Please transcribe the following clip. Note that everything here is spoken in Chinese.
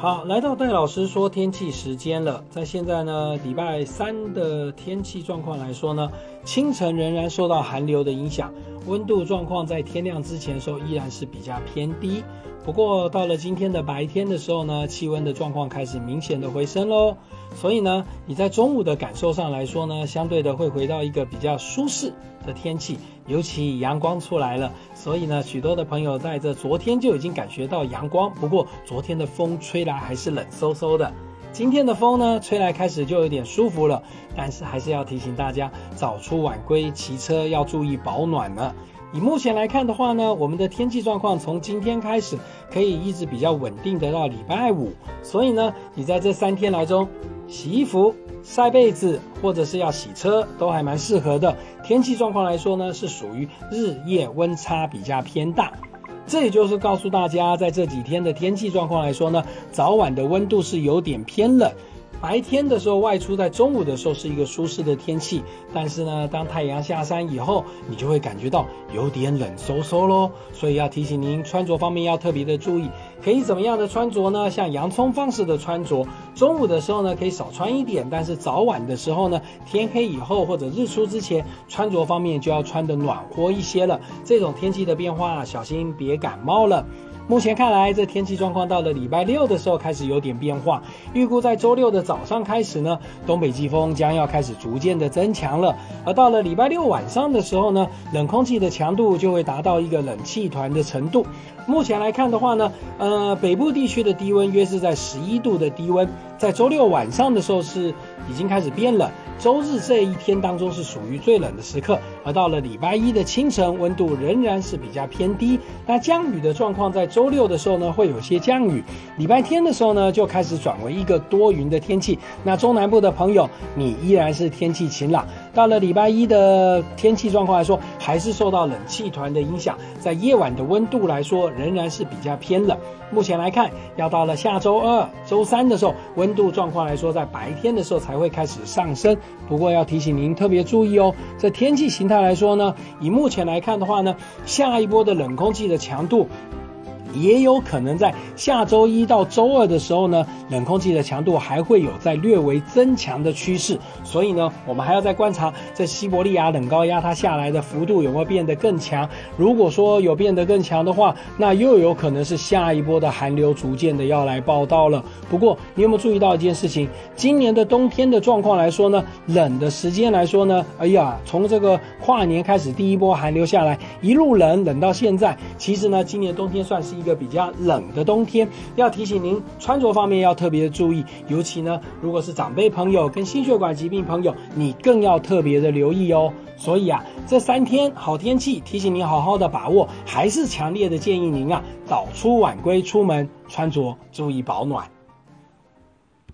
好，来到戴老师说天气时间了。在现在呢，礼拜三的天气状况来说呢，清晨仍然受到寒流的影响，温度状况在天亮之前时候依然是比较偏低。不过到了今天的白天的时候呢，气温的状况开始明显的回升喽。所以呢，你在中午的感受上来说呢，相对的会回到一个比较舒适的天气，尤其阳光出来了，所以呢，许多的朋友在这昨天就已经感觉到阳光。不过昨天的风吹来还是冷飕飕的，今天的风呢吹来开始就有点舒服了，但是还是要提醒大家，早出晚归骑车要注意保暖了。以目前来看的话呢，我们的天气状况从今天开始可以一直比较稳定的到礼拜五，所以呢，你在这三天来中洗衣服、晒被子或者是要洗车都还蛮适合的。天气状况来说呢，是属于日夜温差比较偏大。这也就是告诉大家，在这几天的天气状况来说呢，早晚的温度是有点偏冷。白天的时候外出，在中午的时候是一个舒适的天气，但是呢，当太阳下山以后，你就会感觉到有点冷飕飕喽。所以要提醒您，穿着方面要特别的注意。可以怎么样的穿着呢？像洋葱方式的穿着，中午的时候呢可以少穿一点，但是早晚的时候呢，天黑以后或者日出之前，穿着方面就要穿的暖和一些了。这种天气的变化，小心别感冒了。目前看来，这天气状况到了礼拜六的时候开始有点变化。预估在周六的早上开始呢，东北季风将要开始逐渐的增强了。而到了礼拜六晚上的时候呢，冷空气的强度就会达到一个冷气团的程度。目前来看的话呢，呃，北部地区的低温约是在十一度的低温，在周六晚上的时候是已经开始变冷。周日这一天当中是属于最冷的时刻，而到了礼拜一的清晨，温度仍然是比较偏低。那降雨的状况在周六的时候呢，会有些降雨。礼拜天的时候呢，就开始转为一个多云的天气。那中南部的朋友，你依然是天气晴朗。到了礼拜一的天气状况来说，还是受到冷气团的影响，在夜晚的温度来说，仍然是比较偏冷。目前来看，要到了下周二、周三的时候，温度状况来说，在白天的时候才会开始上升。不过要提醒您特别注意哦，这天气形态来说呢，以目前来看的话呢，下一波的冷空气的强度。也有可能在下周一到周二的时候呢，冷空气的强度还会有在略微增强的趋势，所以呢，我们还要再观察这西伯利亚冷高压它下来的幅度有没有变得更强。如果说有变得更强的话，那又有可能是下一波的寒流逐渐的要来报道了。不过，你有没有注意到一件事情？今年的冬天的状况来说呢，冷的时间来说呢，哎呀，从这个跨年开始第一波寒流下来，一路冷冷到现在，其实呢，今年冬天算是。一个比较冷的冬天，要提醒您穿着方面要特别的注意，尤其呢，如果是长辈朋友跟心血管疾病朋友，你更要特别的留意哦。所以啊，这三天好天气，提醒您好好的把握，还是强烈的建议您啊，早出晚归出门，穿着注意保暖。